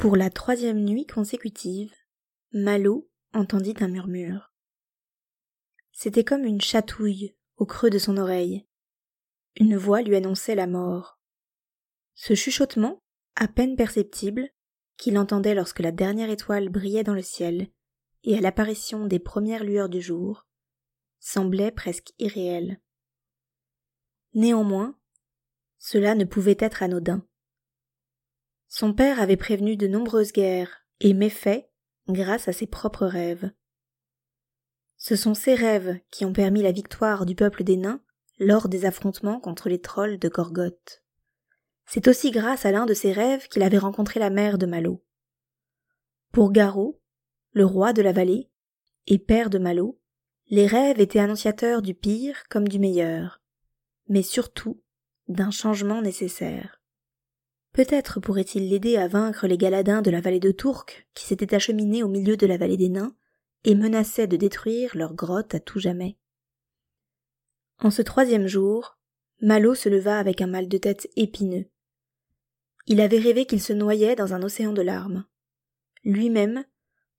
Pour la troisième nuit consécutive, Malo entendit un murmure. C'était comme une chatouille au creux de son oreille. Une voix lui annonçait la mort. Ce chuchotement, à peine perceptible, qu'il entendait lorsque la dernière étoile brillait dans le ciel et à l'apparition des premières lueurs du jour, semblait presque irréel. Néanmoins, cela ne pouvait être anodin. Son père avait prévenu de nombreuses guerres et méfaits grâce à ses propres rêves. Ce sont ces rêves qui ont permis la victoire du peuple des nains lors des affrontements contre les trolls de Gorgoth. C'est aussi grâce à l'un de ces rêves qu'il avait rencontré la mère de Malo. Pour Garo, le roi de la vallée, et père de Malo, les rêves étaient annonciateurs du pire comme du meilleur, mais surtout d'un changement nécessaire. Peut-être pourrait-il l'aider à vaincre les galadins de la vallée de Tourque qui s'étaient acheminés au milieu de la vallée des nains et menaçaient de détruire leur grotte à tout jamais. En ce troisième jour, Malo se leva avec un mal de tête épineux. Il avait rêvé qu'il se noyait dans un océan de larmes. Lui-même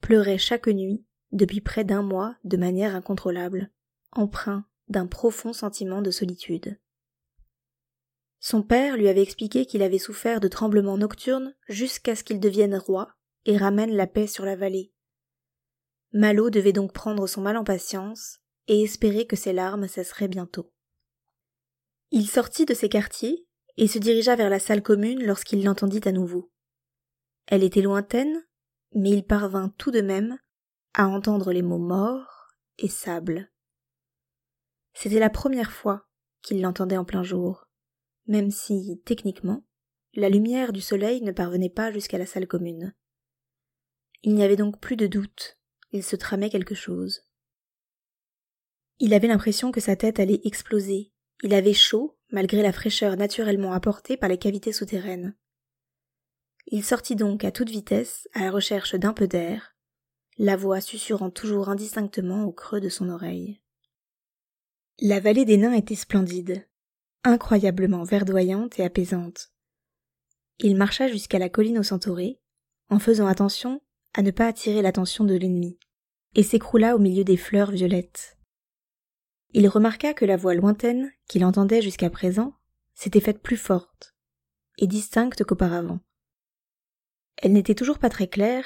pleurait chaque nuit depuis près d'un mois de manière incontrôlable, empreint d'un profond sentiment de solitude. Son père lui avait expliqué qu'il avait souffert de tremblements nocturnes jusqu'à ce qu'il devienne roi et ramène la paix sur la vallée. Malo devait donc prendre son mal en patience et espérer que ses larmes cesseraient bientôt. Il sortit de ses quartiers et se dirigea vers la salle commune lorsqu'il l'entendit à nouveau. Elle était lointaine, mais il parvint tout de même à entendre les mots mort et sable. C'était la première fois qu'il l'entendait en plein jour même si, techniquement, la lumière du soleil ne parvenait pas jusqu'à la salle commune. Il n'y avait donc plus de doute, il se tramait quelque chose. Il avait l'impression que sa tête allait exploser, il avait chaud, malgré la fraîcheur naturellement apportée par les cavités souterraines. Il sortit donc à toute vitesse à la recherche d'un peu d'air, la voix susurrant toujours indistinctement au creux de son oreille. La vallée des nains était splendide incroyablement verdoyante et apaisante. Il marcha jusqu'à la colline au centauré, en faisant attention à ne pas attirer l'attention de l'ennemi, et s'écroula au milieu des fleurs violettes. Il remarqua que la voix lointaine qu'il entendait jusqu'à présent s'était faite plus forte et distincte qu'auparavant. Elle n'était toujours pas très claire,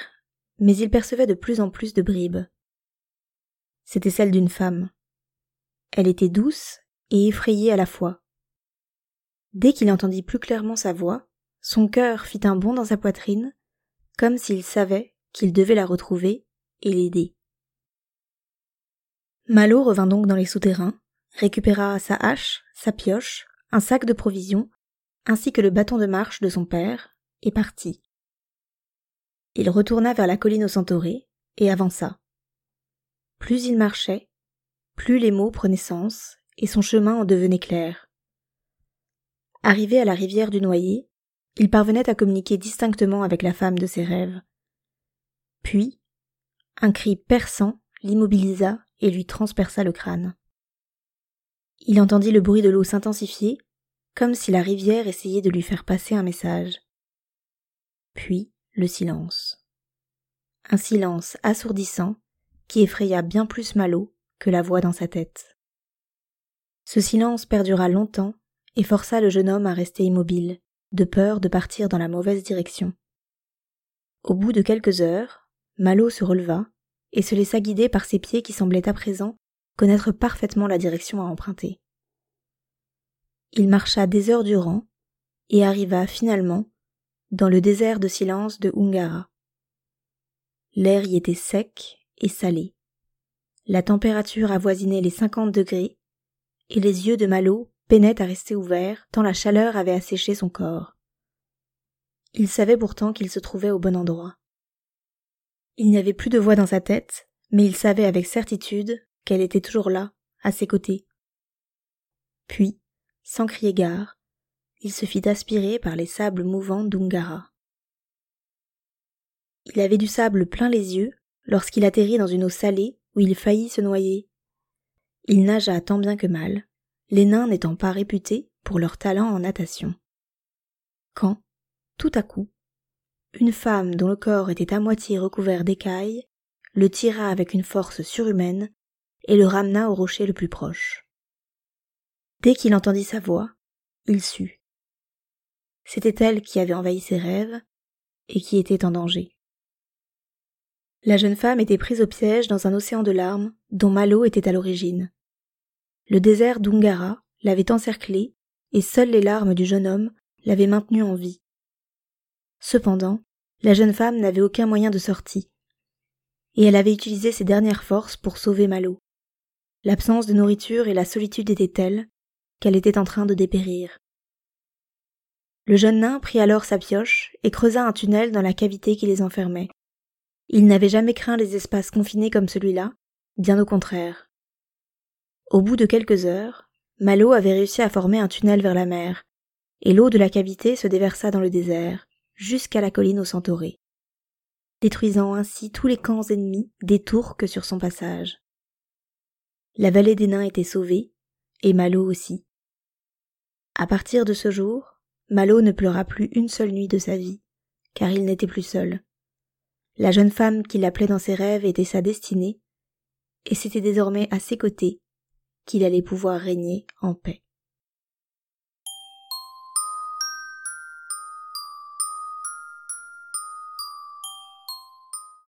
mais il percevait de plus en plus de bribes. C'était celle d'une femme. Elle était douce et effrayée à la fois. Dès qu'il entendit plus clairement sa voix, son cœur fit un bond dans sa poitrine, comme s'il savait qu'il devait la retrouver et l'aider. Malo revint donc dans les souterrains, récupéra sa hache, sa pioche, un sac de provisions, ainsi que le bâton de marche de son père, et partit. Il retourna vers la colline au Centauré et avança. Plus il marchait, plus les mots prenaient sens et son chemin en devenait clair. Arrivé à la rivière du Noyer, il parvenait à communiquer distinctement avec la femme de ses rêves. Puis, un cri perçant l'immobilisa et lui transperça le crâne. Il entendit le bruit de l'eau s'intensifier, comme si la rivière essayait de lui faire passer un message. Puis le silence. Un silence assourdissant qui effraya bien plus Malo que la voix dans sa tête. Ce silence perdura longtemps et força le jeune homme à rester immobile, de peur de partir dans la mauvaise direction. Au bout de quelques heures, Malo se releva et se laissa guider par ses pieds qui semblaient à présent connaître parfaitement la direction à emprunter. Il marcha des heures durant et arriva finalement dans le désert de silence de Ungara. L'air y était sec et salé. La température avoisinait les cinquante degrés et les yeux de Malo peinait à rester ouvert tant la chaleur avait asséché son corps. Il savait pourtant qu'il se trouvait au bon endroit. Il n'y avait plus de voix dans sa tête, mais il savait avec certitude qu'elle était toujours là, à ses côtés. Puis, sans crier gare, il se fit aspirer par les sables mouvants d'Ungara. Il avait du sable plein les yeux lorsqu'il atterrit dans une eau salée où il faillit se noyer. Il nagea tant bien que mal, les nains n'étant pas réputés pour leur talent en natation. Quand, tout à coup, une femme dont le corps était à moitié recouvert d'écailles le tira avec une force surhumaine et le ramena au rocher le plus proche. Dès qu'il entendit sa voix, il sut. C'était elle qui avait envahi ses rêves et qui était en danger. La jeune femme était prise au piège dans un océan de larmes dont Malo était à l'origine. Le désert d'Ungara l'avait encerclée et seules les larmes du jeune homme l'avaient maintenue en vie. Cependant, la jeune femme n'avait aucun moyen de sortie. Et elle avait utilisé ses dernières forces pour sauver Malo. L'absence de nourriture et la solitude étaient telles qu'elle était en train de dépérir. Le jeune nain prit alors sa pioche et creusa un tunnel dans la cavité qui les enfermait. Il n'avait jamais craint les espaces confinés comme celui-là, bien au contraire. Au bout de quelques heures, Malo avait réussi à former un tunnel vers la mer, et l'eau de la cavité se déversa dans le désert, jusqu'à la colline au Centauré, détruisant ainsi tous les camps ennemis des que sur son passage. La vallée des nains était sauvée, et Malo aussi. À partir de ce jour, Malo ne pleura plus une seule nuit de sa vie, car il n'était plus seul. La jeune femme qui l'appelait dans ses rêves était sa destinée, et c'était désormais à ses côtés qu'il allait pouvoir régner en paix.